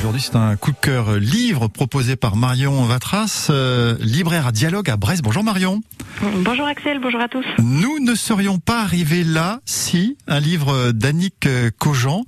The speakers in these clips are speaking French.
aujourd'hui, c'est un coup de cœur livre proposé par Marion Vatras, euh, libraire à dialogue à Brest. Bonjour Marion. Bonjour Axel, bonjour à tous. Nous ne serions pas arrivés là si un livre d'Annick Cogent.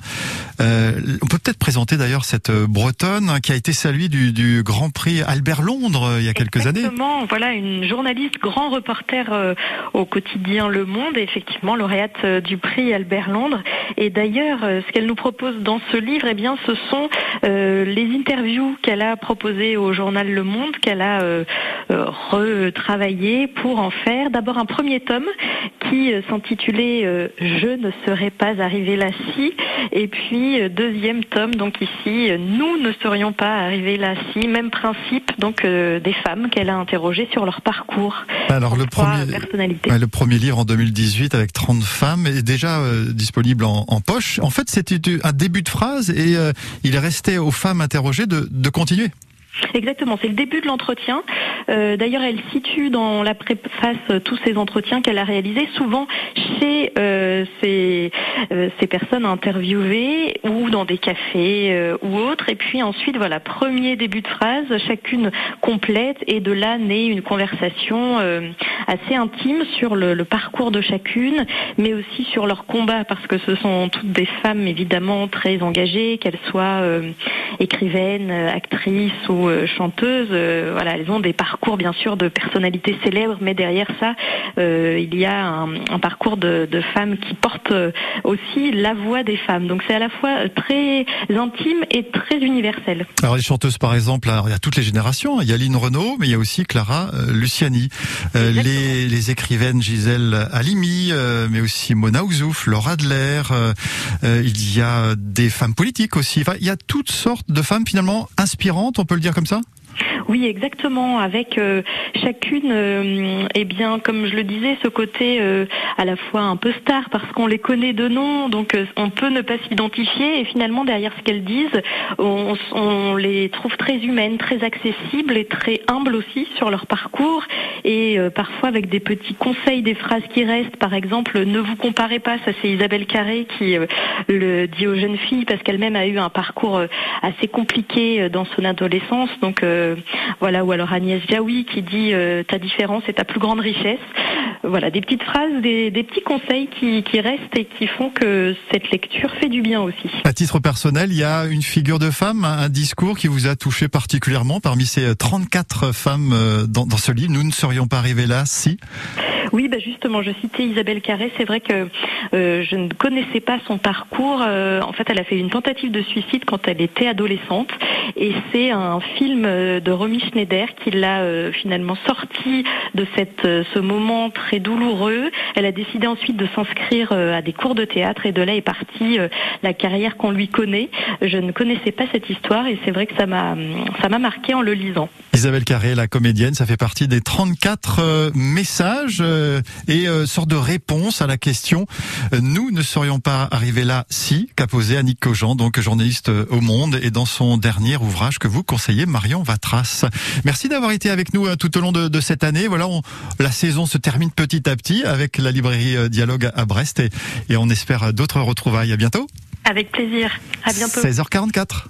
Euh, on peut peut-être présenter d'ailleurs cette Bretonne hein, qui a été saluée du, du, Grand Prix Albert Londres euh, il y a quelques années. Exactement, voilà une journaliste, grand reporter euh, au quotidien Le Monde, et effectivement lauréate euh, du prix Albert Londres. Et d'ailleurs, ce qu'elle nous propose dans ce livre, eh bien, ce sont les interviews qu'elle a proposées au journal Le Monde, qu'elle a retravaillé pour en faire d'abord un premier tome qui s'intitulait Je ne serais pas arrivé là si, et puis deuxième tome, donc ici, nous ne serions pas arrivés là si, même principe, donc des femmes qu'elle a interrogées sur leur parcours. Alors le premier, le premier livre en 2018 avec 30 femmes est déjà disponible en, poche. En fait, c'était un début de phrase et il est resté aux femmes interrogées de, de continuer. Exactement, c'est le début de l'entretien. Euh, d'ailleurs, elle situe dans la préface euh, tous ces entretiens qu'elle a réalisés, souvent chez euh, ces, ces, personnes interviewées ou dans des cafés ou autres. Et puis ensuite, voilà, premier début de phrase, chacune complète, et de là naît une conversation assez intime sur le, le, parcours de chacune, mais aussi sur leur combat, parce que ce sont toutes des femmes évidemment très engagées, qu'elles soient écrivaines, actrices ou euh, chanteuses, euh, voilà, elles ont des parcours bien sûr de personnalités célèbres, mais derrière ça, euh, il y a un, parcours de, femmes qui portent aussi la voix des femmes. Donc c'est à la fois très intime et très universel. Alors les chanteuses par exemple, il y a toutes les générations. Il y a Lynn Renault, mais il y a aussi Clara Luciani. les, les, écrivaines Gisèle Halimi, mais aussi Mona Ouzouf, Laura Adler. il y a des femmes politiques aussi. Enfin, il y a toutes sortes de femmes finalement inspirantes, on peut le dire comme ça? Oui, exactement. Avec euh, chacune, euh, eh bien, comme je le disais, ce côté euh, à la fois un peu star parce qu'on les connaît de nom, donc on peut ne pas s'identifier. Et finalement, derrière ce qu'elles disent, on, on, les trouve très humaines, très accessibles et très humbles aussi sur leur parcours. Et parfois avec des petits conseils, des phrases qui restent. Par exemple, ne vous comparez pas. Ça, c'est Isabelle Carré qui le dit aux jeunes filles parce qu'elle-même a eu un parcours assez compliqué dans son adolescence. Donc voilà, ou alors Agnès Jaoui qui dit euh, ta différence est ta plus grande richesse. Voilà, des petites phrases, des, petits conseils qui, restent et qui font que cette lecture fait du bien aussi. À titre personnel, il y a une figure de femme, un discours qui vous a touché particulièrement parmi ces 34 femmes euh, dans ce livre. Nous ne serions pas arrivés là si. Oui, bah justement, je citais Isabelle Carré. C'est vrai que euh, je ne connaissais pas son parcours. Euh, en fait, elle a fait une tentative de suicide quand elle était adolescente, et c'est un film euh, de Romy Schneider qui l'a finalement sorti de cette, ce moment très douloureux. Elle a décidé ensuite de s'inscrire à des cours de théâtre, et de là est partie la carrière qu'on lui connaît. Je ne connaissais pas cette histoire, et c'est vrai que ça m'a ça m'a marqué en le lisant. Isabelle Carré, la comédienne, ça fait partie des 34 messages et euh, sorte de réponse à la question euh, nous ne serions pas arrivés là si qu'a posé Annick Cogent, donc journaliste au Monde et dans son dernier ouvrage que vous conseillez Marion Vatras. Merci d'avoir été avec nous tout au long de, cette année. Voilà, la saison se termine petit à petit avec la librairie Dialogue à Brest et, et on espère d'autres retrouvailles. À bientôt. Avec plaisir. À bientôt. 16h44.